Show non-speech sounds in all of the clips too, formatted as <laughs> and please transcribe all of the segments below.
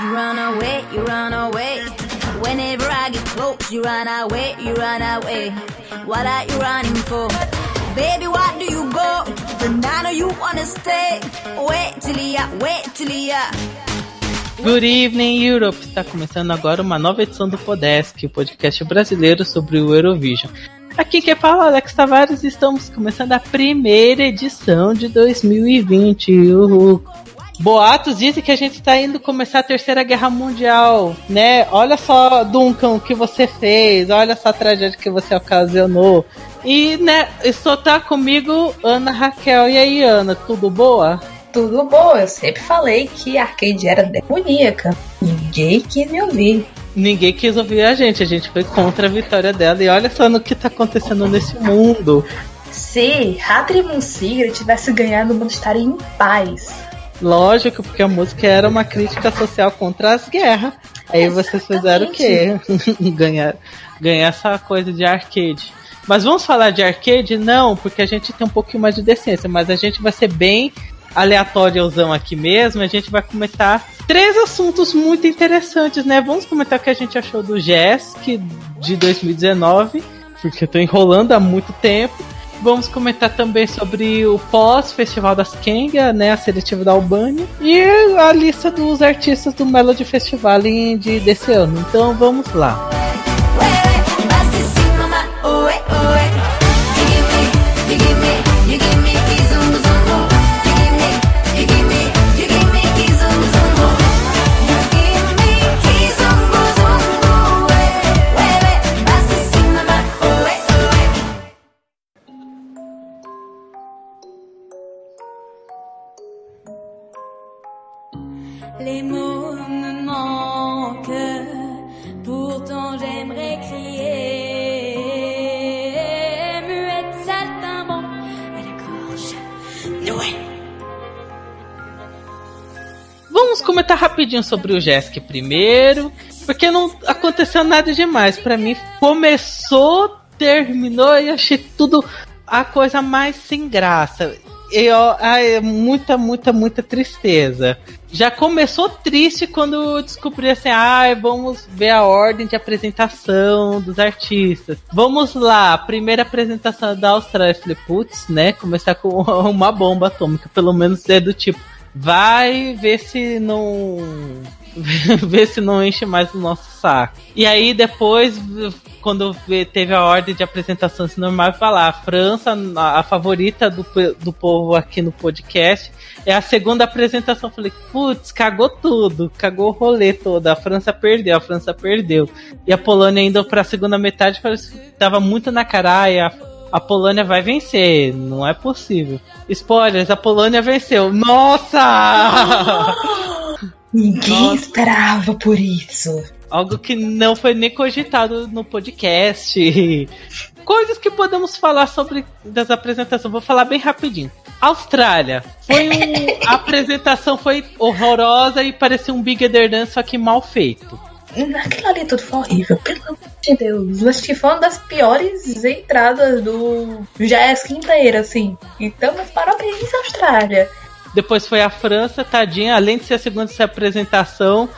You run away, you run away. Whenever I get close, you run away, you run away. What are you running for? Baby, what do you go? But I know you wanna stay. Wait till ya, wait till ya. Good evening, Europe! Está começando agora uma nova edição do Podesk, o podcast brasileiro sobre o Eurovision. Aqui quem fala é Alex Tavares estamos começando a primeira edição de 2020. Uhul. Boatos dizem que a gente está indo começar a terceira guerra mundial, né? Olha só, Duncan, o que você fez, olha só a tragédia que você ocasionou. E, né, estou tá comigo Ana Raquel. E aí, Ana, tudo boa? Tudo bom, eu sempre falei que a Arcade era demoníaca. Ninguém quis me ouvir. Ninguém quis ouvir a gente, a gente foi contra a vitória dela. E olha só no que tá acontecendo nesse mundo. Se Hattrick Sigrid tivesse ganhado, o mundo estaria em paz. Lógico, porque a música era uma crítica social contra as guerras. Aí vocês fizeram o quê? <laughs> ganhar, ganhar essa coisa de arcade. Mas vamos falar de arcade? Não, porque a gente tem um pouquinho mais de decência, mas a gente vai ser bem aleatóriozão aqui mesmo. A gente vai comentar três assuntos muito interessantes, né? Vamos comentar o que a gente achou do JESC de 2019, porque eu tô enrolando há muito tempo. Vamos comentar também sobre o pós-Festival das Kenga, né, a seletiva da Albânia, e a lista dos artistas do Melody Festival de, desse ano. Então vamos lá. Vamos comentar rapidinho sobre o Jesk primeiro, porque não aconteceu nada demais. Para mim, começou, terminou e achei tudo a coisa mais sem graça. Eu, ai, muita, muita, muita tristeza. Já começou triste quando descobri assim, ah, vamos ver a ordem de apresentação dos artistas. Vamos lá, primeira apresentação da Austrália. Putz, né? Começar com <laughs> uma bomba atômica, pelo menos é do tipo, vai ver se não <laughs> ver se não enche mais o nosso saco. E aí depois, quando teve a ordem de apresentação assim, normal, falar a França, a favorita do, do povo aqui no podcast, é a segunda apresentação. Falei, putz, cagou tudo, cagou o rolê todo. A França perdeu, a França perdeu. E a Polônia indo pra segunda metade, tava muito na cara, a, a Polônia vai vencer, não é possível. Spoilers, a Polônia venceu. Nossa! <laughs> Ninguém Nossa. esperava por isso. Algo que não foi nem cogitado no podcast. Coisas que podemos falar sobre das apresentações. Vou falar bem rapidinho. Austrália. Foi um, <laughs> a apresentação foi horrorosa e parecia um Big Dance, só que mal feito. Aquilo ali tudo foi horrível, pelo amor de Deus. Acho que foi uma das piores entradas do Jazz inteiro, assim. Então, parabéns, Austrália. Depois foi a França, tadinha, além de ser a segunda apresentação.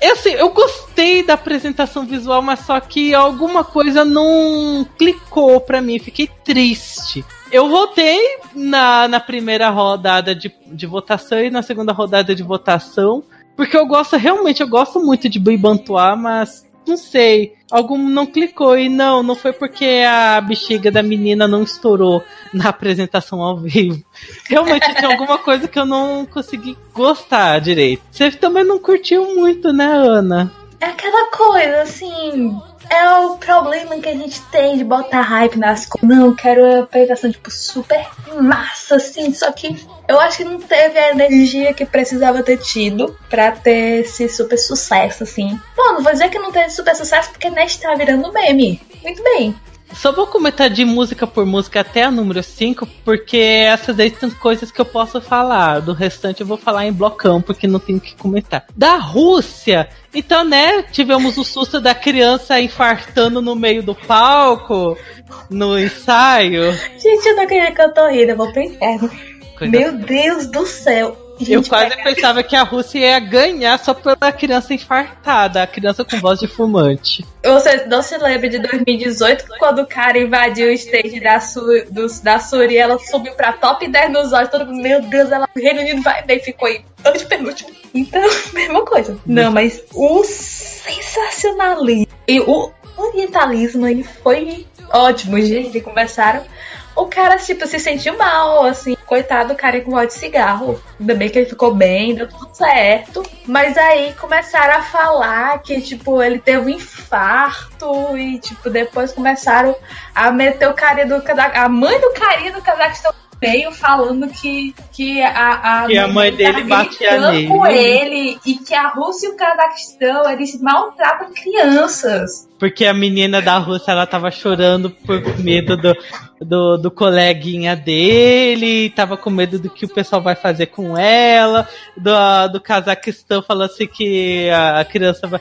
Eu, assim, eu gostei da apresentação visual, mas só que alguma coisa não clicou pra mim, fiquei triste. Eu votei na, na primeira rodada de, de votação e na segunda rodada de votação, porque eu gosto, realmente, eu gosto muito de Bibantuá, mas não sei, algum não clicou. E não, não foi porque a bexiga da menina não estourou na apresentação ao vivo. Realmente tinha alguma coisa que eu não consegui gostar direito. Você também não curtiu muito, né, Ana? É aquela coisa, assim, é o problema que a gente tem de botar hype nas coisas. Não, quero a apresentação, tipo, super massa, assim. Só que eu acho que não teve a energia que precisava ter tido pra ter esse super sucesso, assim. Bom, não vou dizer que não teve super sucesso porque Nest tá virando meme. Muito bem. Só vou comentar de música por música até a número 5, porque essas aí são coisas que eu posso falar. Do restante eu vou falar em blocão, porque não tenho que comentar. Da Rússia, então, né, tivemos o susto da criança infartando no meio do palco, no ensaio. Gente, eu não acredito que eu tô rindo, eu vou pro inferno. coisa. Meu Deus do céu. Eu quase pensava que a Rússia ia ganhar só pela criança infartada, a criança com voz de fumante. Você não se lembra de 2018, quando o cara invadiu o stage da, Su, do, da Suri, ela subiu pra top 10 nos olhos, todo mundo, meu Deus, ela, o Reino Unido vai bem, ficou aí, de penúltimo. Então, <laughs> mesma coisa. Não, mas o sensacionalismo e o orientalismo, ele foi ótimo, gente, começaram o cara, tipo, se sentiu mal, assim, coitado do cara com voz de cigarro. Ainda bem que ele ficou bem, deu tudo certo. Mas aí começaram a falar que, tipo, ele teve um infarto e, tipo, depois começaram a meter o cara do Cazaquistão. A mãe do carinha do Cazaquistão veio falando que, que a, a, que a mãe dele batia nele. com ele e que a Rússia e o Cazaquistão eles maltratam crianças. Porque a menina da Rússia ela tava chorando por medo do, do, do coleguinha dele, tava com medo do que o pessoal vai fazer com ela, do, do Cazaquistão falando assim que a criança vai,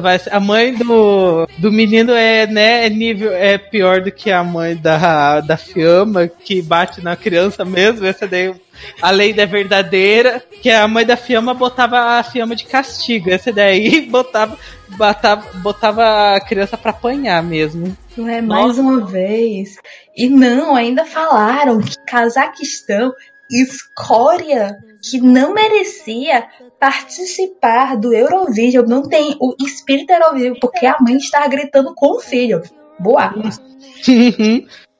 vai. A mãe do, do menino é, né, é nível, é pior do que a mãe da, da Fiamma, que bate na criança mesmo. Essa daí a lei da verdadeira, que a mãe da Fiamma botava a Fiamma de castigo. Essa daí <laughs> botava, botava, botava a criança para apanhar mesmo. É, mais Nossa. uma vez. E não, ainda falaram que Cazaquistão, escória, que não merecia participar do Eurovision, não tem o espírito Eurovision, porque a mãe está gritando com o filho. Boa.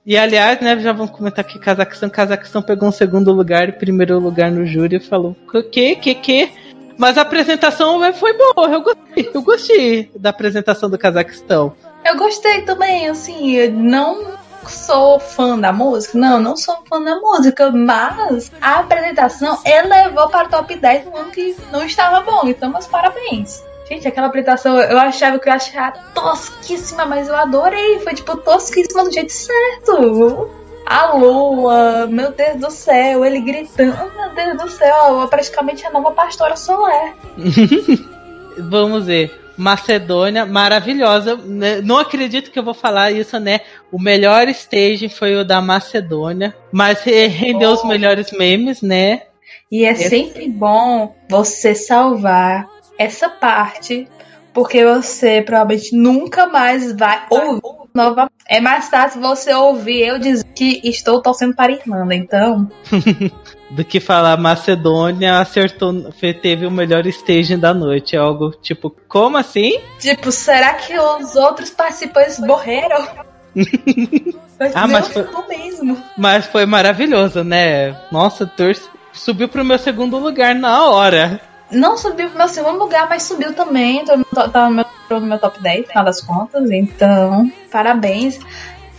E aliás, né, já vamos comentar que Cazaquistão, Cazaquistão pegou um segundo lugar e primeiro lugar no júri e falou que, que, que. Mas a apresentação foi boa, eu gostei, eu gostei da apresentação do Cazaquistão. Eu gostei também, assim, eu não sou fã da música, não, não sou fã da música, mas a apresentação elevou para o top 10 no ano que não estava bom, então meus parabéns. Gente, aquela apresentação eu achava que eu achava tosquíssima, mas eu adorei. Foi tipo tosquíssima do jeito certo. A lua, meu Deus do céu, ele gritando, oh, meu Deus do céu, praticamente a nova pastora Solé. <laughs> Vamos ver. Macedônia, maravilhosa. Né? Não acredito que eu vou falar isso, né? O melhor stage foi o da Macedônia, mas rendeu oh. os melhores memes, né? E é Esse... sempre bom você salvar essa parte, porque você provavelmente nunca mais vai ouvir novamente. É mais fácil você ouvir eu dizer que estou torcendo para a Irlanda, então. <laughs> Do que falar Macedônia acertou, teve o melhor stage da noite. É algo tipo, como assim? Tipo, será que os outros participantes morreram? <laughs> ah, mas foi, mesmo. mas foi maravilhoso, né? Nossa, torce, subiu pro meu segundo lugar na hora não subiu pro meu segundo lugar, mas subiu também. Tá, tá no meu, no meu top 10, no final das contas. Então, parabéns.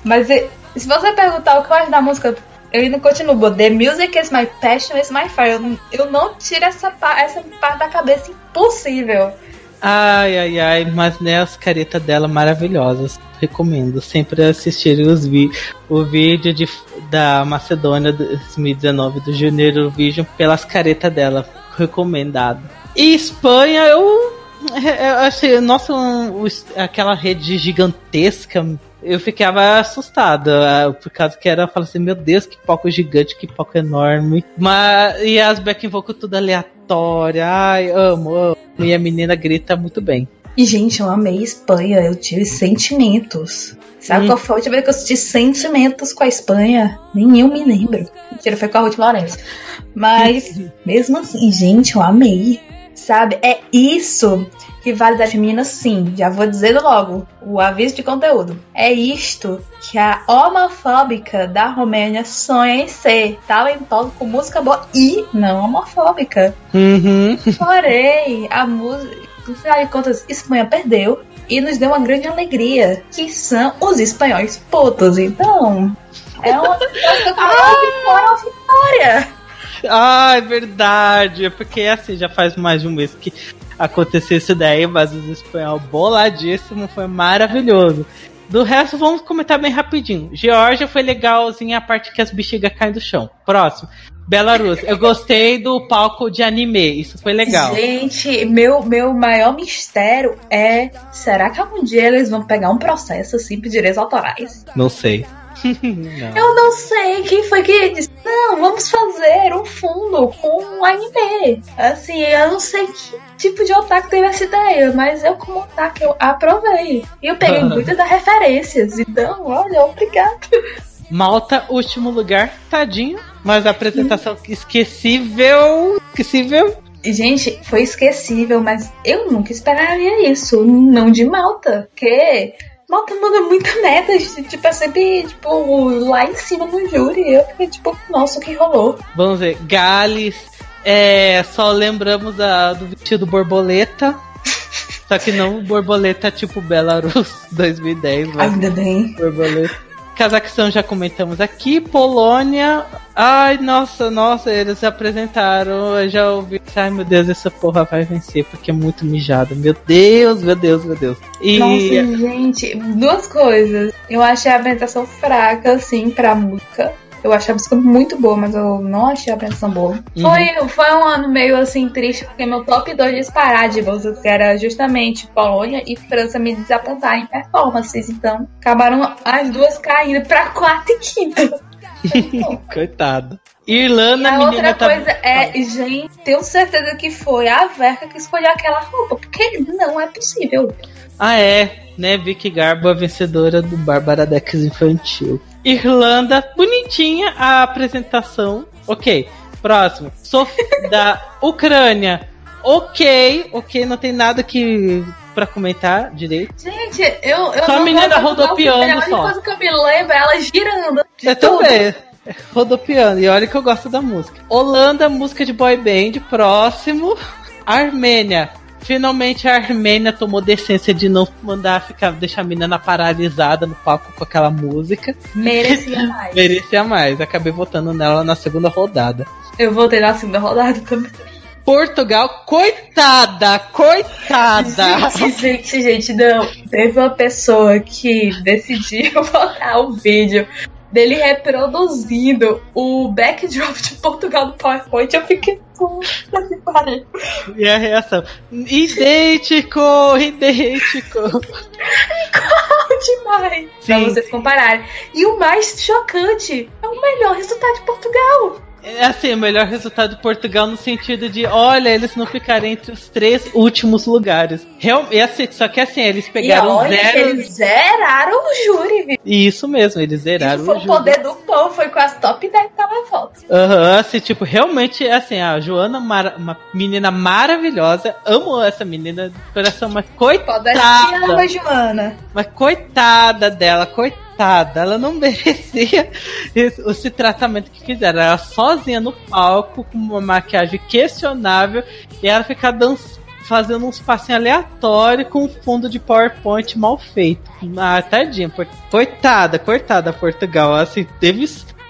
Mas se você perguntar o que eu acho da música, eu ainda continuo. The music is my passion, is my fire. Eu, eu não tiro essa, essa parte da cabeça. Impossível. Ai, ai, ai, mas né, as caretas dela maravilhosas. Recomendo sempre assistir os vi o vídeo de, da Macedônia 2019 do Junior Eurovision pelas caretas dela recomendado. E Espanha, eu, eu achei, nossa, aquela rede gigantesca, eu ficava assustada, por causa que era, falava assim, meu Deus, que palco gigante, que palco enorme. Mas, e as backing vocal tudo aleatória, ai, amo, amo. E a menina grita muito bem. E, gente, eu amei Espanha, eu tive sentimentos. Sabe hum. qual foi a última vez que eu senti sentimentos com a Espanha? Nem eu me lembro. Mentira, foi com a Ruth Lourenço. Mas, <laughs> mesmo assim, gente, eu amei. Sabe? É isso que vale das meninas, sim. Já vou dizer logo. O aviso de conteúdo. É isto que a homofóbica da Romênia sonha em ser. Talentosa com música boa e não homofóbica. Uhum. Porém, a música no final de contas, Espanha perdeu e nos deu uma grande alegria, que são os espanhóis putos. Então, é uma <laughs> vitória vitória. Ah, é verdade. É porque assim, já faz mais de um mês que aconteceu isso daí, mas os espanhóis boladíssimo, foi maravilhoso. Do resto, vamos comentar bem rapidinho. Georgia foi legalzinha a parte que as bexigas caem do chão. Próximo. Belarus, eu gostei do palco de anime, isso foi legal. Gente, meu, meu maior mistério é: será que algum dia eles vão pegar um processo assim por direitos autorais? Não sei. não. <laughs> Eu não sei quem foi que disse, não, vamos fazer um fundo com um anime. Assim, eu não sei que tipo de otaku teve essa ideia, mas eu como otaku eu aprovei. E eu peguei <laughs> muitas das referências, então, olha, obrigado. Malta, último lugar, tadinho. Mas a apresentação esquecível. Esquecível. Gente, foi esquecível, mas eu nunca esperaria isso. Não de Malta, porque Malta manda muita merda. Tipo, é sempre, tipo, lá em cima no júri. Eu fiquei tipo, nossa, o que rolou? Vamos ver, Gales. É, só lembramos da, do vestido borboleta. <laughs> Só que não borboleta tipo Belarus 2010, mas Ainda bem. borboleta. Cazaquistão já comentamos aqui, Polônia. Ai, nossa, nossa, eles apresentaram. Eu já ouvi. Ai, meu Deus, essa porra vai vencer porque é muito mijada. Meu Deus, meu Deus, meu Deus. E Nossa, gente, duas coisas. Eu achei a apresentação fraca, assim, pra música. Eu achei a música muito boa, mas eu não achei a apresentação boa. Uhum. Foi, foi um ano meio assim triste, porque meu top 2 disparar de música que era justamente Polônia e França me desapontaram em performances. Então, acabaram as duas caindo pra quarta e quinta. <laughs> coitado. Irlanda, E a outra tá. coisa é, gente, tenho certeza que foi a Verka que escolheu aquela roupa, porque não é possível. Ah, é, né? Vicky Garbo, a vencedora do Bárbara Dex Infantil. Irlanda, bonitinha a apresentação. Ok, próximo. Sof <laughs> da Ucrânia. Ok, ok, não tem nada que para comentar direito. Gente, eu, eu Só a menina rodopiando Valkyrie, A única só. coisa que eu me lembro é ela girando. Eu tudo. também. <laughs> Rodopiando. E olha que eu gosto da música. Holanda, música de boy band. Próximo. Armênia. Finalmente a Armênia tomou decência de não mandar ficar, deixar a menina paralisada no palco com aquela música. Merecia <laughs> mais. Merecia mais. Acabei votando nela na segunda rodada. Eu voltei na segunda rodada também. Portugal, coitada! Coitada! <laughs> Gente, gente, gente, não. Teve uma pessoa que decidiu <laughs> botar o vídeo dele reproduzindo o backdrop de Portugal do PowerPoint. Eu fiquei. Puta que pariu. E a reação? Idêntico! Idêntico! demais. Pra Sim. vocês compararem. E o mais chocante é o melhor resultado de Portugal. É assim, o melhor resultado de Portugal no sentido de, olha, eles não ficaram entre os três últimos lugares. Real, e assim, só que assim, eles e pegaram que zero. eles zeraram o júri, viu? Isso mesmo, eles zeraram Isso foi o o jogo. poder do povo, foi com as top 10 televotos. Aham, assim, tipo, realmente, assim, a Joana, mara- uma menina maravilhosa, amo essa menina de coração, mas coitada, ama, Joana. mas coitada dela, coitada, ela não <laughs> merecia esse, tratamento que fizeram. Ela sozinha no palco, com uma maquiagem questionável, e ela ficar dançando. Fazendo uns passinhos aleatórios com um fundo de PowerPoint mal feito. Ah, tadinha. Coitada, coitada Portugal. Assim, teve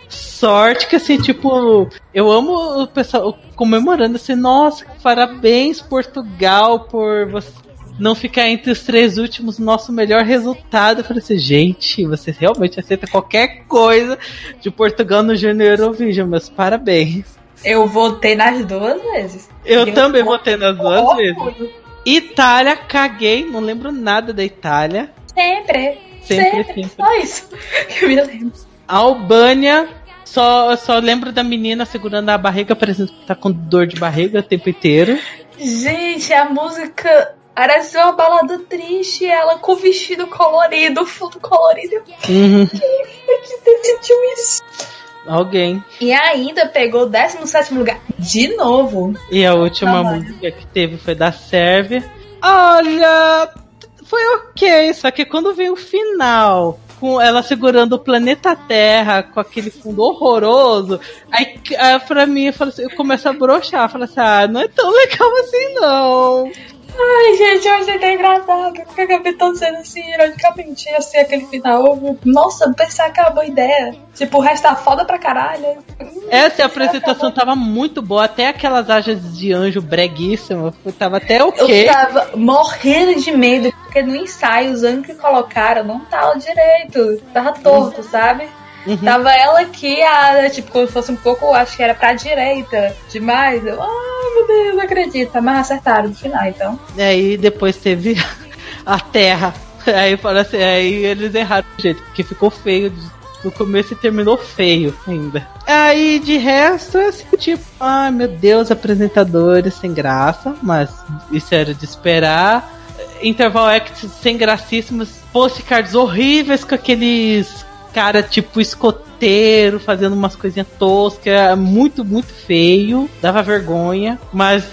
sorte que assim, tipo, eu amo o pessoal comemorando assim, nossa, parabéns Portugal por você não ficar entre os três últimos, nosso melhor resultado. Eu falei assim, gente, você realmente aceita qualquer coisa de Portugal no Junior Eurovision, meus parabéns. Eu votei nas duas vezes. Eu Eu também votei nas duas vezes. Itália, caguei, não lembro nada da Itália. Sempre. Sempre, Sempre. sempre. Só isso que <laughs> eu me lembro. Albânia, só, só lembro da menina segurando a barriga, parecendo que tá com dor de barriga o tempo inteiro. Gente, a música parece uma balada triste. Ela com o vestido colorido, fundo colorido. Uhum. Que decidiu isso. Alguém. E ainda pegou o 17 lugar de novo. E a última Não, música que teve foi da Sérvia. Olha, foi ok, só que quando veio o final, com ela segurando o planeta Terra, com aquele fundo horroroso, aí, aí pra mim eu, falo assim, eu começo a broxar, eu falo assim, ah, não é tão legal assim não. Ai, gente, eu achei tão engraçado. Porque acabei tão sendo assim, ironicamente, assim, aquele final. Nossa, pensar que era uma boa ideia. Tipo, o resto tá foda pra caralho. Essa apresentação tava muito boa, até aquelas asas de anjo breguíssimas, tava até Eu ok. tava morrendo de medo, porque no ensaio, os anos que colocaram não tava direito. Tava torto, sabe? Uhum. Tava ela aqui, a, tipo, como se fosse um pouco, acho que era pra direita demais. Eu, ai meu Deus, não acredito. Mas acertaram no final, então. E aí depois teve <laughs> a Terra. Aí fala assim, aí eles erraram o jeito, porque ficou feio. no começo e terminou feio ainda. Aí de resto, é assim, tipo, ai meu Deus, apresentadores sem graça, mas isso era de esperar. Interval Acts sem gracíssimos, postcards horríveis com aqueles cara tipo escoteiro fazendo umas coisinhas toscas, muito, muito feio, dava vergonha, mas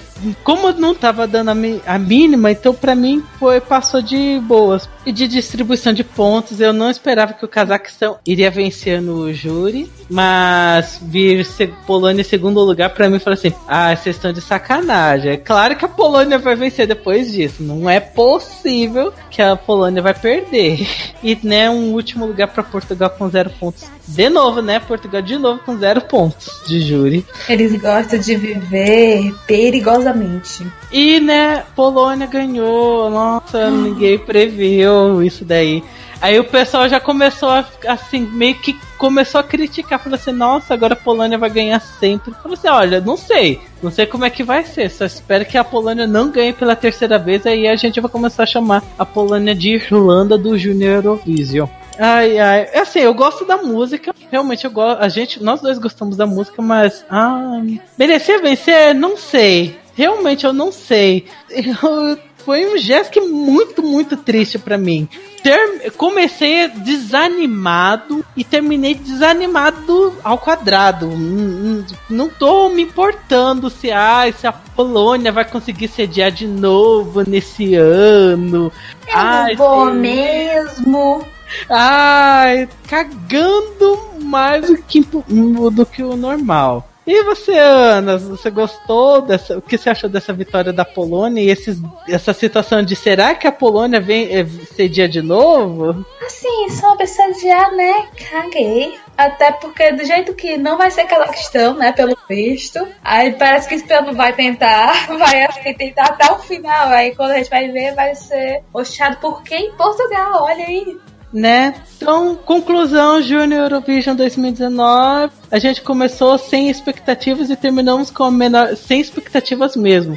como não tava dando a, a mínima, então para mim foi passou de boas. E de distribuição de pontos, eu não esperava que o Cazaquistão iria vencer no júri, mas vir Polônia em segundo lugar para mim falou assim: "Ah, vocês estão de sacanagem. É claro que a Polônia vai vencer depois disso. Não é possível que a Polônia vai perder". <laughs> E né, um último lugar para Portugal com zero pontos. De novo, né? Portugal de novo com zero pontos de júri. Eles gostam de viver perigosamente. E, né, Polônia ganhou. Nossa, ninguém previu isso daí. Aí o pessoal já começou a, assim, meio que começou a criticar. Falou assim, nossa, agora a Polônia vai ganhar sempre. Falou assim, olha, não sei. Não sei como é que vai ser. Só espero que a Polônia não ganhe pela terceira vez. Aí a gente vai começar a chamar a Polônia de Irlanda do Junior Eurovision. Ai, ai. É assim, eu gosto da música. Realmente eu gosto. A gente, nós dois gostamos da música, mas. Ah, merecia vencer? Não sei. Realmente eu não sei. <laughs> Eu, foi um gesto muito, muito triste para mim. Ter, comecei desanimado e terminei desanimado ao quadrado. Não, não tô me importando se, ah, se a Polônia vai conseguir sediar de novo nesse ano. Eu Ai, não vou sim. mesmo. Ai, cagando mais do que, do que o normal. E você, Ana, você gostou dessa? O que você achou dessa vitória da Polônia e esses, essa situação de será que a Polônia vem é, cedia de novo? Assim, só já, né? Caguei. Até porque do jeito que não vai ser aquela questão, né? Pelo visto. Aí parece que esse plano vai tentar. <laughs> Vai assim, tentar até o final. Aí quando a gente vai ver, vai ser roxado por quem? Portugal, olha aí. Né? Então, conclusão, Junior Eurovision 2019. A gente começou sem expectativas e terminamos com menor, sem expectativas mesmo.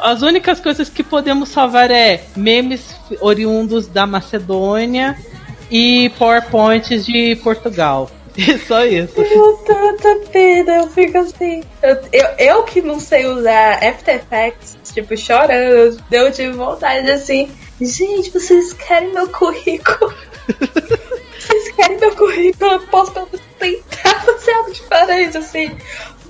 As únicas coisas que podemos salvar é memes oriundos da Macedônia e PowerPoints de Portugal. E <laughs> só isso. Eu tanta pena, eu fico assim. Eu, eu, eu que não sei usar After Effects, tipo, chorando, eu tive vontade assim. Gente, vocês querem meu currículo? <laughs> vocês querem meu currículo? Eu posso tentar fazer algo diferente, assim.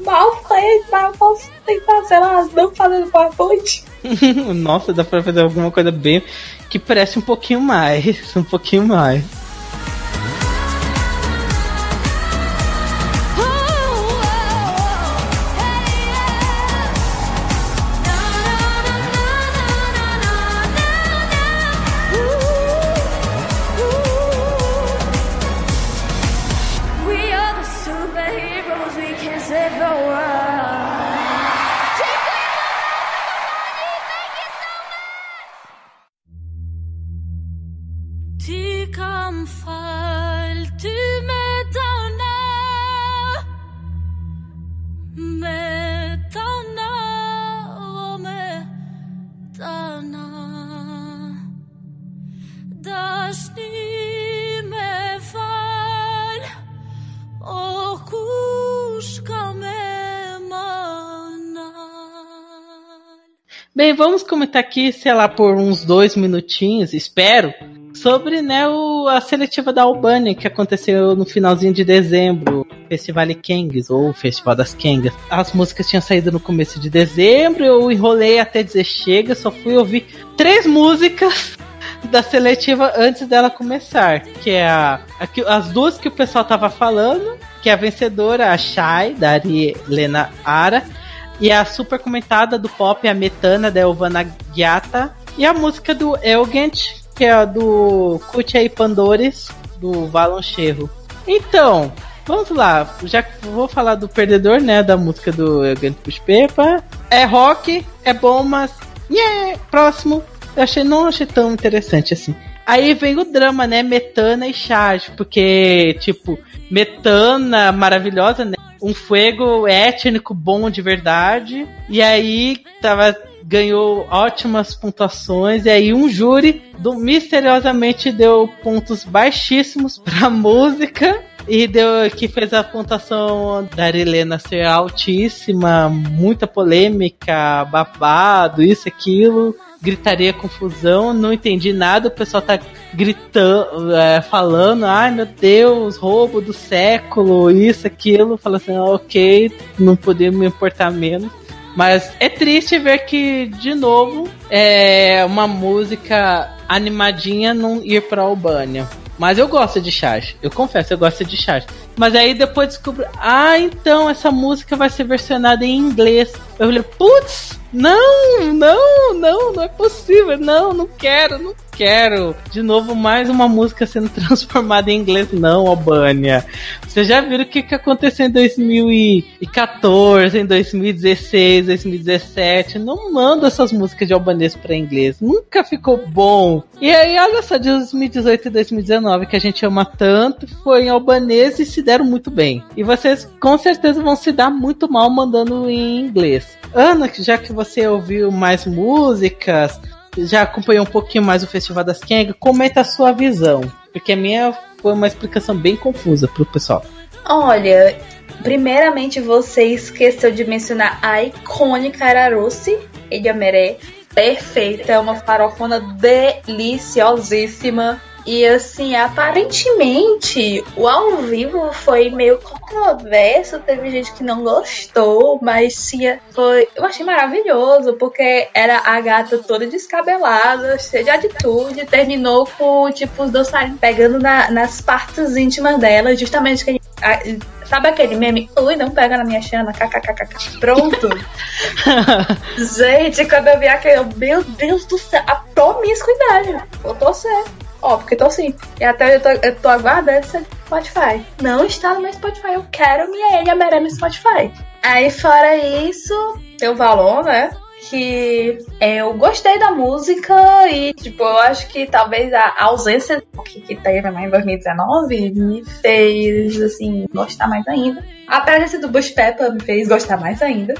Mal feito, mas eu posso tentar, sei lá, não fazendo PowerPoint. <laughs> Nossa, dá pra fazer alguma coisa bem que parece um pouquinho mais. Um pouquinho mais. Comentar aqui, sei lá, por uns dois minutinhos, espero, sobre né, o, a seletiva da Albânia que aconteceu no finalzinho de dezembro, Festival Kengs, ou Festival das Kengas. As músicas tinham saído no começo de dezembro, eu enrolei até dizer chega, só fui ouvir três músicas <laughs> da seletiva antes dela começar, que é a, a as duas que o pessoal tava falando, que é a vencedora, a Shai, da Ari Lena Ara, e a super comentada do pop, a Metana, da Elvana Giata, e a música do Elgent, que é a do Kutia Pandores, do Valon Cherro. Então, vamos lá, já vou falar do perdedor, né, da música do Elgent Puspepa. É rock, é bom, mas... Yeah, próximo. Eu achei, não achei tão interessante assim. Aí vem o drama, né? Metana e Charge, porque, tipo, Metana maravilhosa, né? Um fuego étnico bom de verdade. E aí tava ganhou ótimas pontuações. E aí um júri do, misteriosamente deu pontos baixíssimos <laughs> pra música. E deu que fez a pontuação da Helena ser altíssima, muita polêmica, babado, isso, aquilo gritaria, confusão, não entendi nada, o pessoal tá gritando, é, falando, ai meu Deus, roubo do século, isso, aquilo, fala assim, ok, não podia me importar menos. Mas é triste ver que, de novo, é uma música animadinha não ir pra Albânia. Mas eu gosto de charge. Eu confesso, eu gosto de charge. Mas aí depois descobri, ah, então essa música vai ser versionada em inglês. Eu falei, putz, não, não, não, não é possível. Não, não quero, não quero. De novo, mais uma música sendo <laughs> transformada em inglês. Não, Albânia. Vocês já viram o que, que aconteceu em 2014, em 2016, 2017? Não manda essas músicas de albanês para inglês. Nunca ficou bom. E aí, olha só, de 2018 e 2019, que a gente ama tanto, foi em albanês e se deram muito bem. E vocês com certeza vão se dar muito mal mandando em inglês. Ana, já que você ouviu mais músicas, já acompanhou um pouquinho mais o Festival das Kang, comenta a sua visão. Porque a minha foi uma explicação bem confusa pro pessoal. Olha, primeiramente você esqueceu de mencionar a icônica Ararusi, Ediameré. Perfeita, é uma farofona deliciosíssima. E assim, aparentemente, o ao vivo foi meio controverso, teve gente que não gostou, mas sim, foi, eu achei maravilhoso, porque era a gata toda descabelada, cheia de atitude, terminou com, tipo, os dois pegando na, nas partes íntimas dela, justamente que a, a, Sabe aquele meme? Ui, não pega na minha chana, kkkk. Pronto. <laughs> Gente, quando eu vi aquele, meu Deus do céu, a promiscuidade. Eu tô certo. Ó, porque tô sim. E até eu tô, eu tô aguardando esse Spotify. Não está no meu Spotify. Eu quero minha ele a no Spotify. Aí, fora isso, tem o valor, né? Que eu gostei da música e, tipo, eu acho que talvez a ausência que, que teve em 2019 me fez, assim, gostar mais ainda. A presença do Bush Peppa me fez gostar mais ainda.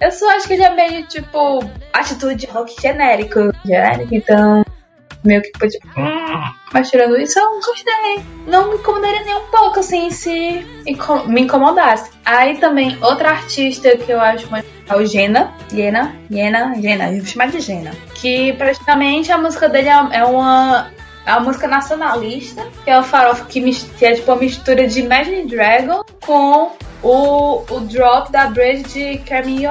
Eu só acho que ele é meio, tipo, atitude de rock genérico. Genérico, então meio que tipo, mas tirando isso, eu gostei. Não me incomodaria nem um pouco, assim, se me incomodasse. Aí também, outra artista que eu acho muito é o Gena. Gena, Gena, Gena, eu vou chamar de Gena. Que praticamente a música dele é, é uma. É uma música nacionalista, que é o farofa que, que é tipo uma mistura de Imagine Dragon com o, o drop da bridge de Carmen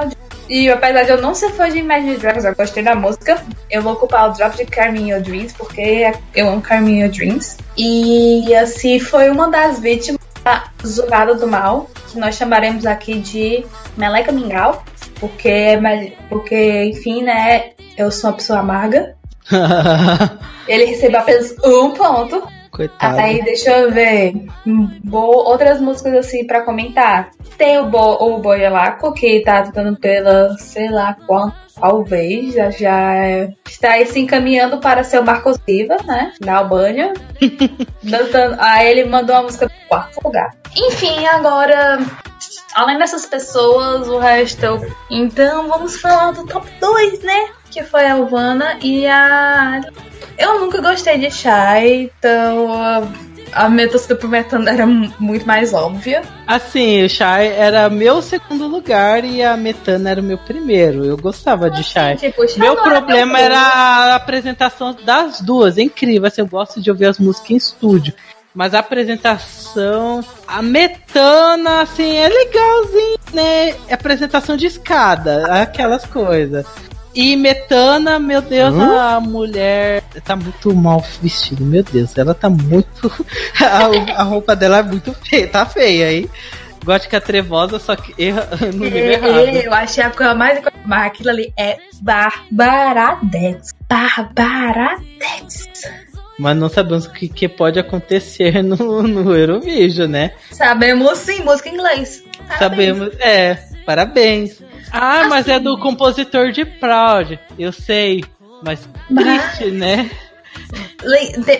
e apesar de eu não ser fã de Imagine Dragons, eu gostei da música. Eu vou ocupar o drop de Carmen Your Dreams, porque eu amo Carmen Your Dreams. E assim, foi uma das vítimas da Zoada do Mal, que nós chamaremos aqui de Meleca Mingau, porque, porque enfim, né, eu sou uma pessoa amarga. <laughs> Ele recebeu apenas um ponto. Coitado. Aí, deixa eu ver. Bo outras músicas assim pra comentar. Tem o, Bo o Boielaco, que tá tocando pela, sei lá qual, qual vez, já, já está se encaminhando para ser o Marcos Viva, né? Da Albânia. <laughs> Aí ele mandou a música pro quarto lugar. Enfim, agora além dessas pessoas, o resto. Então vamos falar do top 2, né? Que foi a Alvana e a eu nunca gostei de Shai, então a minha torcida pro era muito mais óbvia. Assim, o Shai era meu segundo lugar e a Metana era o meu primeiro. Eu gostava assim, de Shai. Tipo, meu problema era a apresentação das duas. É incrível, assim, eu gosto de ouvir as músicas em estúdio. Mas a apresentação, a metana, assim, é legalzinho, né? É apresentação de escada, aquelas coisas. E Metana, meu Deus, hum? a mulher tá muito mal vestida, meu Deus, ela tá muito. <laughs> a, a, roupa dela é muito feia, tá feia, hein? Gótica trevosa, só que erra no nível é, errado. Eu achei a coisa mais. Mas aquilo ali é Barbaradex. Barbaradex. Mas não sabemos o que, que pode acontecer <laughs> no, no Eurovision, né? Sabemos sim, música em inglês. Parabéns. Sabemos, é, parabéns. Ah, mas é do assim. compositor de Proud. Eu sei. Mas triste, né?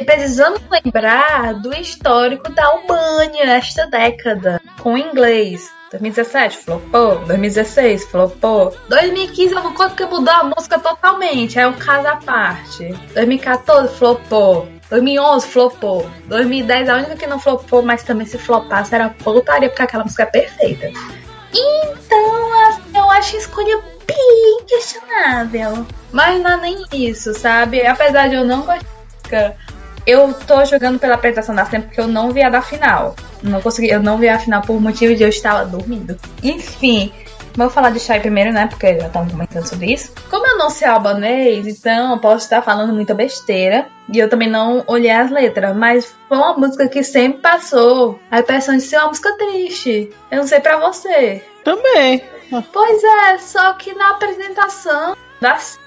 Precisamos lembrar do histórico da Albânia nesta década, com inglês. 2017 flopou, 2016 flopou, 2015 eu não conto que mudou a música totalmente, é um caso à parte. 2014 flopou, 2011 flopou. 2010 a única que não flopou, mas também se flopasse era putaria, porque aquela música é perfeita. Então, eu acho escolha bem questionável. Mas não é nem isso, sabe? Apesar de eu não gostar, eu tô jogando pela apresentação da Sempre porque eu não vi a da final. Não consegui, eu não vi a final por motivo de eu estar dormindo. Enfim, Vou falar de Shai primeiro, né? Porque já estavam comentando sobre isso. Como eu não sei albanês, então eu posso estar falando muita besteira. E eu também não olhei as letras. Mas foi uma música que sempre passou a impressão de ser uma música triste. Eu não sei pra você. Também. Pois é, só que na apresentação, das,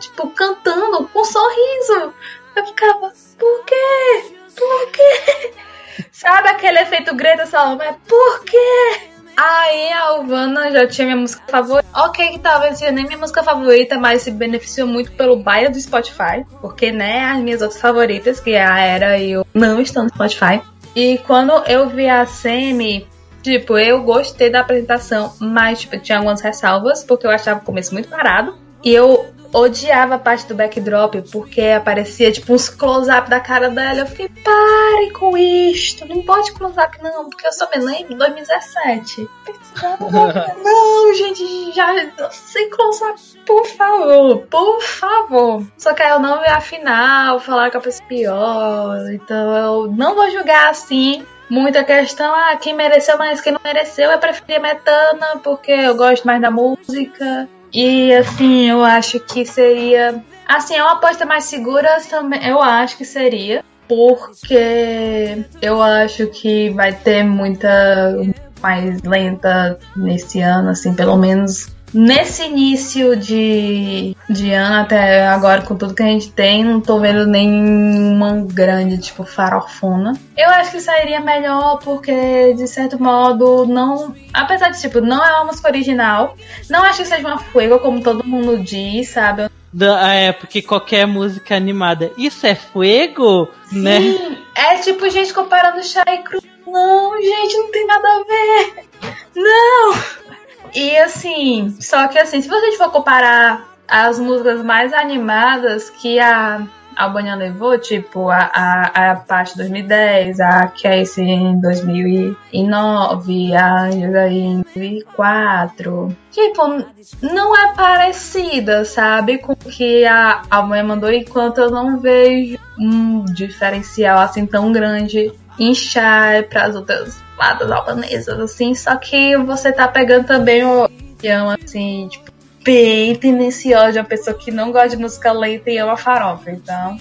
tipo, cantando com um sorriso. Eu ficava, por quê? Por quê? <laughs> Sabe aquele efeito Greta Salomé? Por quê? Aí a Alvana já tinha minha música favorita. Ok, que talvez seja nem minha música favorita, mas se beneficiou muito pelo baile do Spotify. Porque, né, as minhas outras favoritas, que é a Era e eu, não estão no Spotify. E quando eu vi a Semi, tipo, eu gostei da apresentação, mas tipo, tinha algumas ressalvas, porque eu achava o começo muito parado. E eu odiava a parte do backdrop porque aparecia tipo uns close-up da cara dela. Eu fiquei, pare com isto, não pode close-up não, porque eu só me lembro de 2017. <laughs> não, gente, já sem close-up, por favor, por favor. Só que aí eu não vi a final, falar que eu fiz pior, então eu não vou julgar assim muita questão, ah, quem mereceu mais, quem não mereceu, eu preferia Metana porque eu gosto mais da música. E assim, eu acho que seria. Assim, é uma aposta mais segura também. Eu acho que seria. Porque eu acho que vai ter muita mais lenta nesse ano, assim, pelo menos Nesse início de, de ano, até agora, com tudo que a gente tem, não tô vendo nenhuma grande, tipo, farofona. Eu acho que sairia melhor porque, de certo modo, não. Apesar de, tipo, não é uma música original, não acho que seja uma fuego, como todo mundo diz, sabe? É, porque qualquer música animada, isso é fuego? Sim, né? É tipo gente comparando chá e cru. Não, gente, não tem nada a ver. Não! E assim, só que assim, se você for comparar as músicas mais animadas que a Albania levou, tipo a, a, a parte 2010, a Casey em 2009, a Angelina em 2004. Tipo, não é parecida, sabe, com o que a Albania mandou, enquanto eu não vejo um diferencial assim tão grande em Chai para as outras ladas albanesas, assim, só que você tá pegando também o assim, tipo, bem tendencioso de uma pessoa que não gosta de música lenta e ama farofa, então.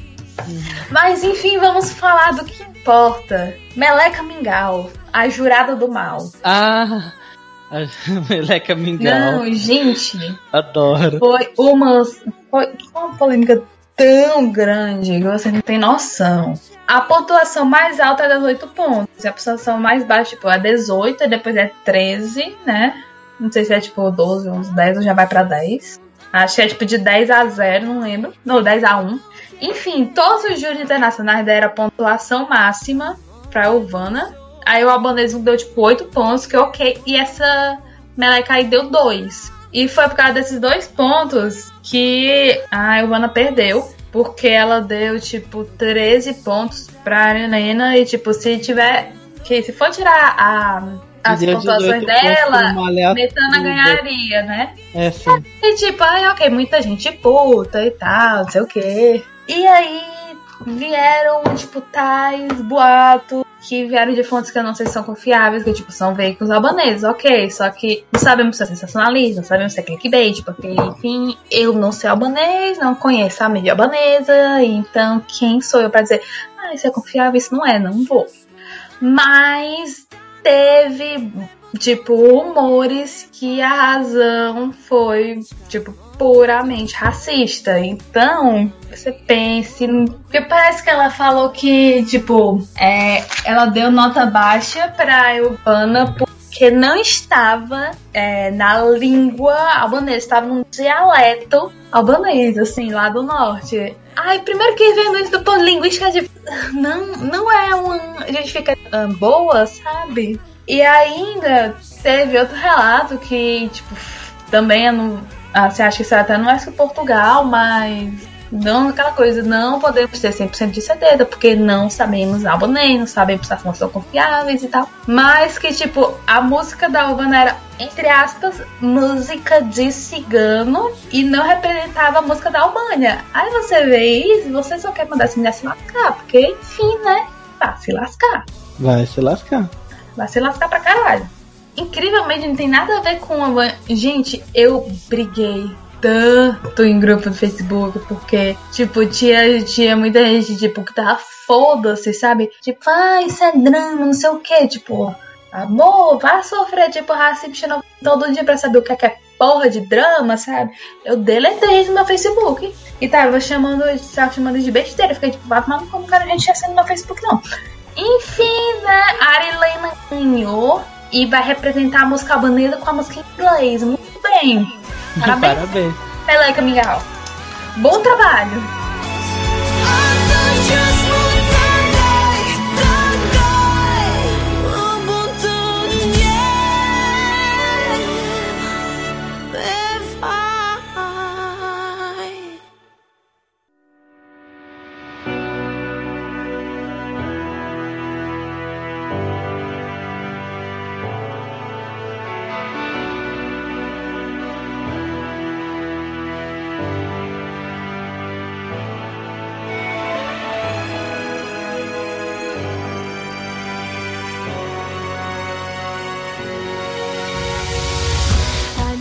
Mas enfim, vamos falar do que importa. Meleca Mingau, a jurada do mal. Ah, a <laughs> Meleca Mingau. Não, gente. Adoro. Foi uma, foi uma polêmica tão grande que você não tem noção. A pontuação mais alta é 18 pontos. E a pontuação mais baixa, tipo, é 18 e depois é 13, né? Não sei se é tipo 12, 11, 10 ou já vai pra 10. Acho que é tipo de 10 a 0, não lembro. Não, 10 a 1. Enfim, todos os júris internacionais deram a pontuação máxima pra Urbana. Aí o albanesmo deu tipo 8 pontos, que ok. E essa Melekai deu 2. E foi por causa desses dois pontos que a Urbana perdeu. Porque ela deu, tipo, 13 pontos pra Helena. E, tipo, se tiver. Que se for tirar a, as pontuações dela, Metana ganharia, né? É, sim. E, tipo, ai, ok, muita gente puta e tal, não sei o quê. E aí vieram, tipo, tais boatos que vieram de fontes que eu não sei se são confiáveis, que tipo, são veículos albaneses, ok, só que não sabemos se é sensacionalismo, não sabemos se é clickbait, porque, enfim, eu não sei albanês, não conheço a mídia albanesa, então quem sou eu para dizer, ah, isso é confiável, isso não é, não vou. Mas teve, tipo, rumores que a razão foi, tipo, puramente racista. Então, você pense. Porque parece que ela falou que, tipo, é, ela deu nota baixa pra Urbana porque não estava é, na língua albanesa, estava num dialeto albanês, assim, lá do norte. Ai, primeiro que vendo isso do ponto linguística, <laughs> não, não é uma. A gente fica uh, boa, sabe? E ainda teve outro relato que, tipo, também ah, você acha que isso até não é que Portugal, mas Não aquela coisa, não podemos ter 100% de certeza, porque não sabemos abonei, não sabemos se as fontes são confiáveis e tal. Mas que, tipo, a música da Urbana era, entre aspas, música de cigano e não representava a música da Albânia. Aí você vê isso você só quer mandar essa mulher se lascar, porque, enfim, né? Tá, se lascar. Vai se lascar. Vai se lascar pra caralho. Incrivelmente não tem nada a ver com a. Gente, eu briguei tanto em grupo do Facebook, porque, tipo, tinha, tinha muita gente, tipo, que tava foda-se, sabe? Tipo, ah, isso é drama, não sei o que, tipo, amor, vai sofrer, tipo, racismo xenofobia todo dia pra saber o que é, que é porra de drama, sabe? Eu deletei isso no meu Facebook. E tava chamando, tava chamando de besteira. Fiquei tipo, vai tomar como cara a gente tinha no meu Facebook, não. Enfim, né? A Arilena ganhou e vai representar a música albanesa com a música em inglês. Muito bem. Parabéns. Parabéns. Peleca Miguel. Bom trabalho.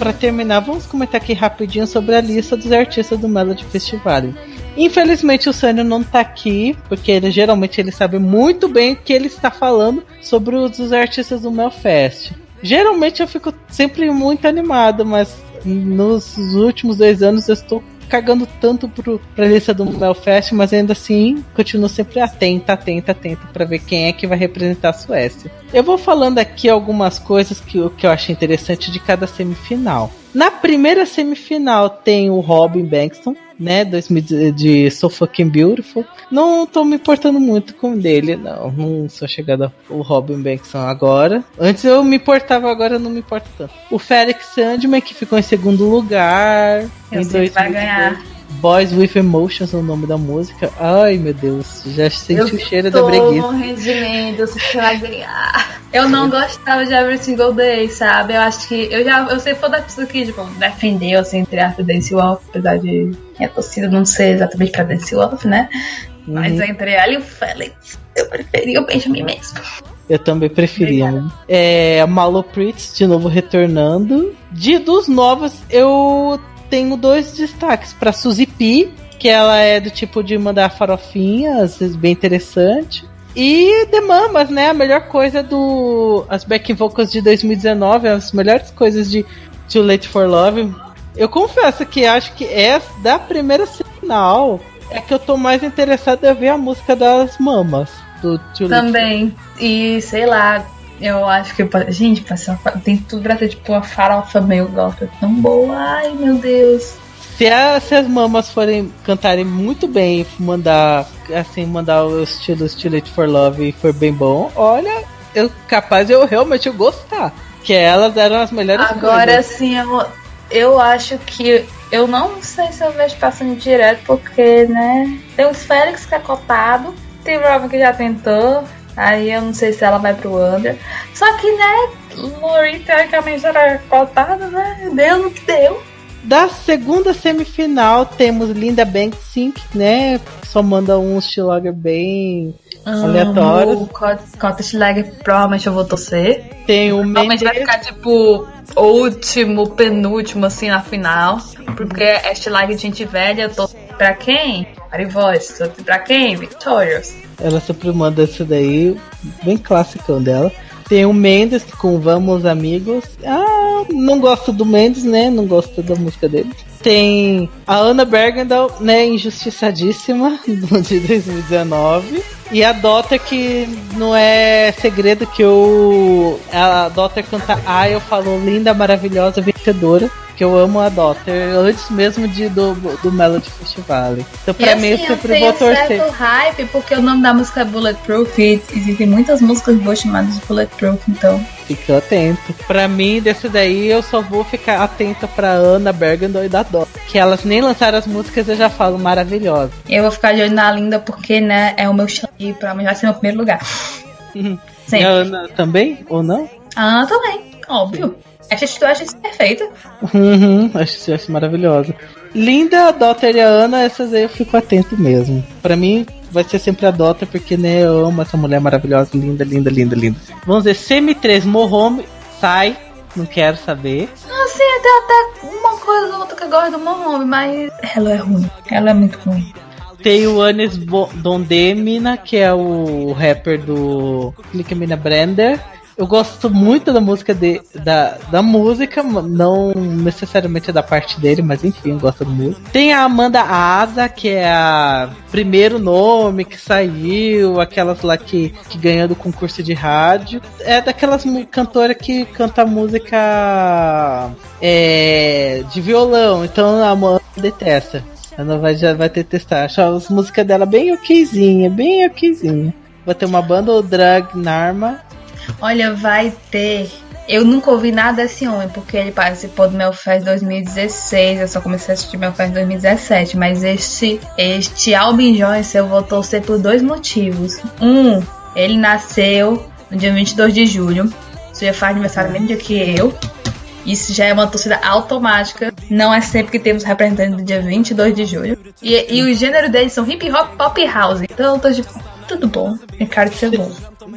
Pra terminar, vamos comentar aqui rapidinho sobre a lista dos artistas do Melody Festival. Infelizmente o Sânio não tá aqui, porque ele geralmente ele sabe muito bem o que ele está falando sobre os, os artistas do Melfest. Geralmente eu fico sempre muito animado, mas nos últimos dois anos eu estou cagando tanto pro, pra lista do Melfest, mas ainda assim continuo sempre atenta, atenta, atenta para ver quem é que vai representar a Suécia. Eu vou falando aqui algumas coisas que, que eu achei interessante de cada semifinal. Na primeira semifinal tem o Robin Bankston, né, 2000 de So Fucking Beautiful. Não tô me importando muito com dele, não. Não sou chegada ao Robin Bankston agora. Antes eu me importava, agora não me importo tanto. O Felix Sandman, que ficou em segundo lugar. Eu em sei que vai ganhar. Boys with Emotions é o nome da música. Ai, meu Deus, já senti Eu o cheiro da breguice. morrendo de medo, eu sei que vai ganhar. Eu não gostava de Every Single Day, sabe? Eu acho que. Eu já. Eu sempre fui da pessoa que, tipo, defendeu, assim, entre aspas, Dance Wolf, apesar de minha torcida não ser exatamente pra Dance Wolf, né? Mas Uhum. entre ela e o Felix, eu preferia o Benjamin mesmo. Eu também preferia. Obrigada. né? É, Malo Pritz de novo retornando. De dos novos, eu tenho dois destaques para Suzy P, que ela é do tipo de mandar farofinha, às vezes bem interessante. E The Mamas, né? A melhor coisa do. As back vocals de 2019, as melhores coisas de Too Late for Love. Eu confesso que acho que essa da primeira final é que eu tô mais interessado em ver a música das mamas. Do Too Late for Também. E sei lá, eu acho que. Gente, passar, tem tudo pra ter tipo uma farofa meio gosta tão boa. Ai meu Deus. Se, a- se as mamas forem cantarem muito bem mandar assim, mandar o estilo Still It for Love e for bem bom, olha, eu capaz eu realmente gostar. Que elas eram as melhores Agora sim, eu, eu acho que. Eu não sei se eu vejo passando direto, porque, né? Tem os Félix que é cotado, tem o Robin que já tentou. Aí eu não sei se ela vai pro Under. Só que, né? Lori teoricamente era cotada, né? Deu no que deu. Da segunda semifinal temos Linda Banksink, né? Só manda uns Schlager bem aleatórios. O Cota Schläger provavelmente eu vou torcer. Tem o Provavelmente vai ficar tipo último, penúltimo assim na final. Porque é Schläger de gente velha, eu tô pra quem? Torço pra quem? Victorious. ela sempre manda isso daí, bem classicão dela. Tem o Mendes com Vamos Amigos. Ah, não gosto do Mendes, né? Não gosto da música dele. Tem a Ana Bergendal, né? Injustiçadíssima, <laughs> de 2019. E a Dota, que não é segredo que eu. A Dota canta Ah, eu falo linda, maravilhosa, vencedora. Que eu amo a Dota, antes mesmo de, do, do Melody Festival. Então, pra e mim, assim, eu eu sempre tenho vou torcer. certo hype, porque o nome da música é Bulletproof e existem muitas músicas boas chamadas de Bulletproof, então. Fica atento. Pra mim, desse daí, eu só vou ficar atenta pra Ana Bergendal e da Dot. que elas nem lançaram as músicas, eu já falo maravilhosa. Eu vou ficar de olho na Linda porque, né, é o meu chão e pra mim vai ser meu primeiro lugar. <laughs> E Sempre. a Ana também? Ou não? Ah, também, óbvio. Essa eu acho isso perfeita. Uhum, acho, acho maravilhosa. Linda, a e a Ana, essas aí eu fico atento mesmo. Pra mim, vai ser sempre a Daughter, porque né, eu amo essa mulher maravilhosa, linda, linda, linda, linda. Vamos ver, Semi-3, Mohome, sai, não quero saber. Assim, até, até uma coisa ou outra que eu gosto do Mohamed, mas ela é ruim. Ela é muito ruim. Tem o Anis Bo- Dondemina, que é o rapper do Click Mina Brander. Eu gosto muito da música de, da, da música, não necessariamente da parte dele, mas enfim, eu gosto música. Tem a Amanda Asa, que é a primeiro nome que saiu, aquelas lá que, que ganhou do concurso de rádio. É daquelas cantoras que canta música é, de violão, então a Amanda detesta. Ela vai, já vai ter testar. Acho as músicas dela bem okzinha, bem okzinha. Vai ter uma banda, o Drag Narma. Olha, vai ter. Eu nunca ouvi nada desse homem, porque ele participou do Melfest 2016. Eu só comecei a assistir Melfest 2017. Mas este, este Albin Joyce eu vou torcer por dois motivos. Um, ele nasceu no dia 22 de julho. Você já faz aniversário mesmo dia que eu. Isso já é uma torcida automática. Não é sempre que temos representantes do dia 22 de julho. E, e o gênero são hip hop pop house. Então eu tô tipo, tudo bom. De ser bom.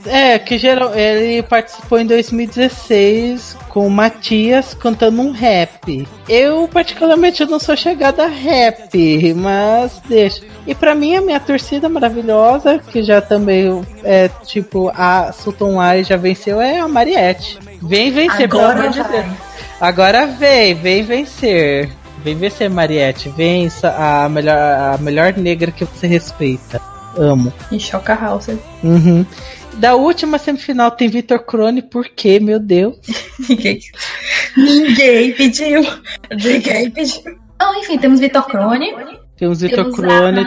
É, que geral, ele participou em 2016 com o Matias cantando um rap. Eu, particularmente, não sou chegada a rap, mas deixa. E pra mim, a minha torcida maravilhosa, que já também é tipo a Sultan Lai já venceu, é a Mariette. Vem vencer, pelo Agora amor de. Deus. Agora vem, vem vencer. Vem vencer, Mariette. Vença a melhor, a melhor negra que você respeita. Amo. E choca house. Uhum. Da última semifinal tem Vitor Crone, por quê, meu Deus? Ninguém, ninguém pediu. Ninguém pediu. Então, enfim, temos Vitor Crone. Temos Vitor Crone,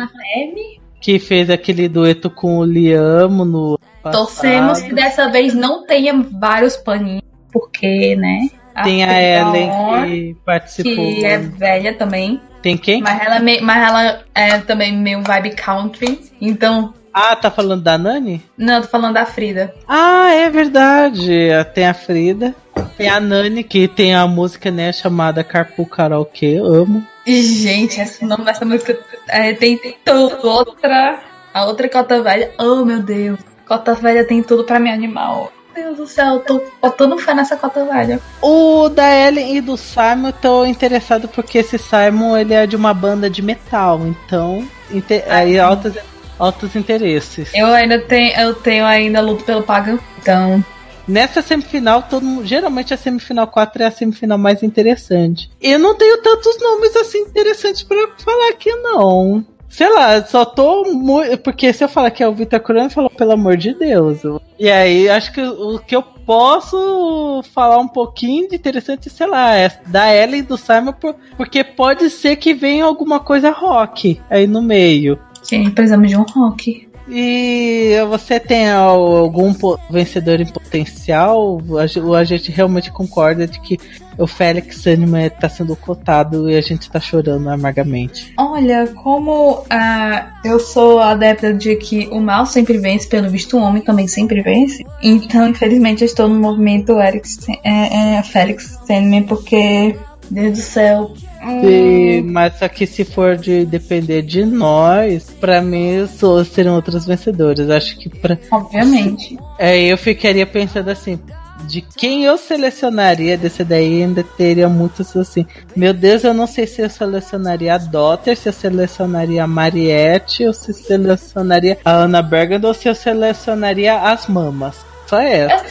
que fez aquele dueto com o Liamo no. Torcemos que passado. dessa vez não tenha vários paninhos, porque, né? Tem a Ellen que participou. que é velha também. Tem quem? Mas ela, é mas ela é também meio vibe country. Então, Ah, tá falando da Nani? não, eu tô falando da Frida. Ah, é verdade. Tem a Frida. Tem a Nani, que tem a música, né, chamada Carpool Karaokê. Amo. E, gente, esse nome dessa música é, tem, tem tudo. Outra, a outra Cota Velha. Oh, meu Deus. Cota Velha tem tudo pra me animar. Meu Deus do céu, eu tô botando fé nessa Cota Velha. O da Ellen e do Simon, eu tô interessado porque esse Simon, ele é de uma banda de metal. Então, inte- aí altos, altos interesses. Eu ainda tenho, eu tenho ainda luto pelo Pagan. Então, Nessa semifinal, todo geralmente a semifinal 4 é a semifinal mais interessante. Eu não tenho tantos nomes assim interessantes pra falar aqui, não. Sei lá, só tô muito. Porque se eu falar que é o Vitor Crone, falou, pelo amor de Deus. E aí, acho que o que eu posso falar um pouquinho de interessante, sei lá, é da Ellen e do Simon, por- porque pode ser que venha alguma coisa rock aí no meio. sim, precisamos de um rock. E você tem al- algum vencedor em potencial? A ge- A gente realmente concorda de que o Félix Sandman está sendo cotado e a gente tá chorando amargamente. Olha, como ah, eu sou adepta de que o mal sempre vence, pelo visto o homem também sempre vence. Então, infelizmente, eu estou no movimento é, é, Félix Sandman, porque, Deus do céu. Hum, E- mas só que se for de depender de nós, pra mim só serão outros vencedores. Acho que pra, Obviamente. é, eu ficaria pensando assim. De quem eu selecionaria desse daí ainda teria muitos assim. Meu Deus, eu não sei se eu selecionaria a Dotter, se eu selecionaria a Mariette, ou se selecionaria a Ana Bergen, ou se eu selecionaria as mamas. Só essa.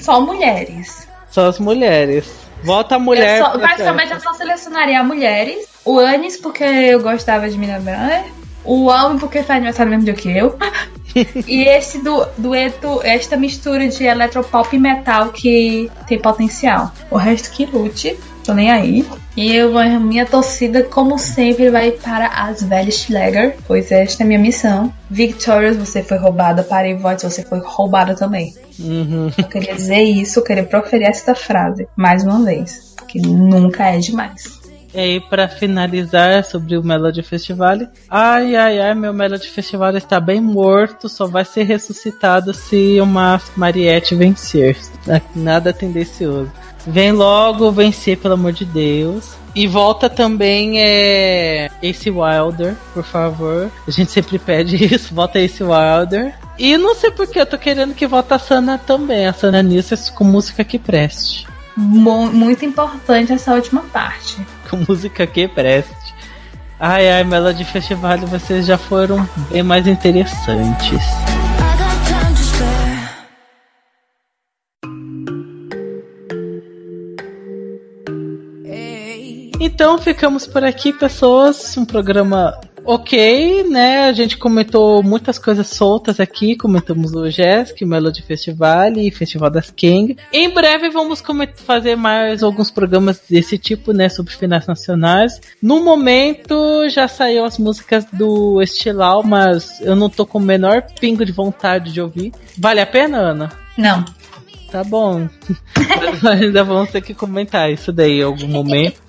Só mulheres. Só as mulheres. Volta a mulher. eu só, basicamente eu só selecionaria mulheres. O Anis, porque eu gostava de Mina Branner. O Alvin, porque faz aniversário mesmo dia que eu. <laughs> e esse du dueto, esta mistura de eletropop e metal que tem potencial. O resto que lute, tô nem aí. E eu, minha torcida, como sempre, vai para as velhas Schläger, pois esta é a minha missão. Victorious, você foi roubada. Para Voice, você foi roubada também. Uhum. Eu queria dizer isso, eu queria proferir esta frase mais uma vez. Que nunca é demais. E aí, pra finalizar sobre o Melody Festival, ai, ai, ai, meu Melody Festival está bem morto, só vai ser ressuscitado se uma Mariette vencer. Nada tendencioso. Vem logo vencer, pelo amor de Deus. E volta também é Ace Wilder, por favor. A gente sempre pede <laughs> isso, volta Ace Wilder. E não sei porque eu tô querendo que volta a Sana também, a Sana Nilsson com música que preste. Mu- Muito importante essa última parte. Com música que preste. Ai ai, Melody Festival, vocês já foram bem mais interessantes. Então ficamos por aqui, pessoas. Um programa ok, né? A gente comentou muitas coisas soltas aqui. Comentamos o Jesk, o Melody Festival e Festival das King. Em breve vamos fazer mais alguns programas desse tipo, né? Sobre finais nacionais. No momento já saiu as músicas do Estilau, mas eu não tô com o menor pingo de vontade de ouvir. Vale a pena, Ana? Não. Tá bom. <laughs> Ainda vamos ter que comentar isso daí em algum momento.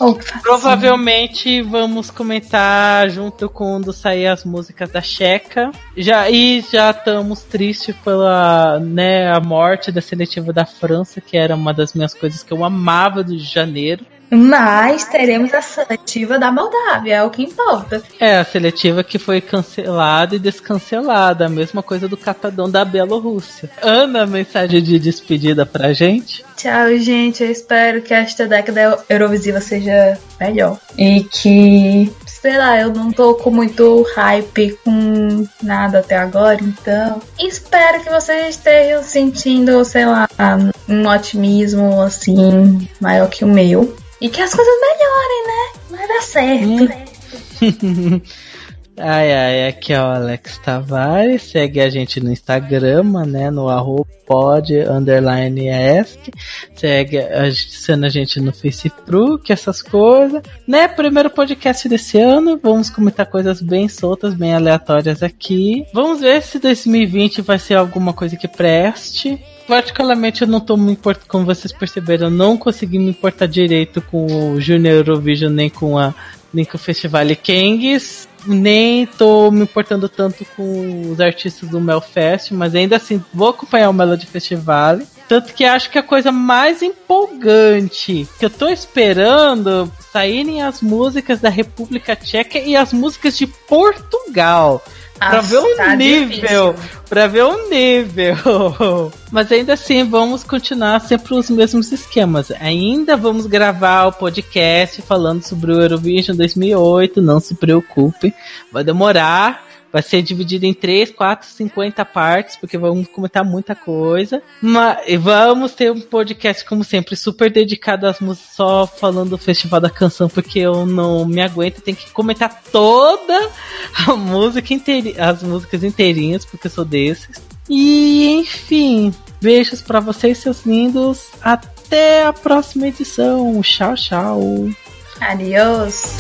Provavelmente vamos comentar junto quando sair as músicas da Checa. Já e já estamos tristes pela né, a morte da seletiva da França, que era uma das minhas coisas que eu amava do janeiro. Mas teremos a seletiva da Moldávia, é o que importa. É, a seletiva que foi cancelada e descancelada. A mesma coisa do catadão da Bielorrússia. Ana, mensagem de despedida pra gente. Tchau, gente. Eu espero que esta década Eurovisiva seja melhor. E que, sei lá, eu não tô com muito hype com nada até agora, então. Espero que vocês estejam sentindo, sei lá, um otimismo assim, maior que o meu. E que as coisas melhorem, né? Vai dar certo. <laughs> Ai, ai, aqui é o Alex Tavares. Segue a gente no Instagram, né? No pod, underline. Segue adiciona a gente no Facebook, essas coisas. Né? Primeiro podcast desse ano. Vamos comentar coisas bem soltas, bem aleatórias aqui. Vamos ver se 2020 vai ser alguma coisa que preste. Particularmente eu não tô me importando, como vocês perceberam, eu não consegui me importar direito com o Junior Eurovision nem com a nem com o Festival Kangs, nem tô me importando tanto com os artistas do Melfest, mas ainda assim vou acompanhar o Melody Festival. Tanto que acho que a coisa mais empolgante que eu tô esperando saírem as músicas da República Tcheca e as músicas de Portugal. Pra ver o tá nível. difícil. Pra ver o nível. <laughs> Mas ainda assim, vamos continuar sempre os mesmos esquemas. Ainda vamos gravar o podcast falando sobre o Eurovision 2008. Não se preocupe. Vai demorar. Vai ser dividido em 3, 4, 50 partes, porque vamos comentar muita coisa. Mas vamos ter um podcast, como sempre, super dedicado às músicas, só falando do Festival da Canção, porque eu não me aguento. Tem que comentar toda a música inteirinha, as músicas inteirinhas, porque eu sou desses. E, enfim, beijos pra vocês, seus lindos. Até a próxima edição. Tchau, tchau. Adiós.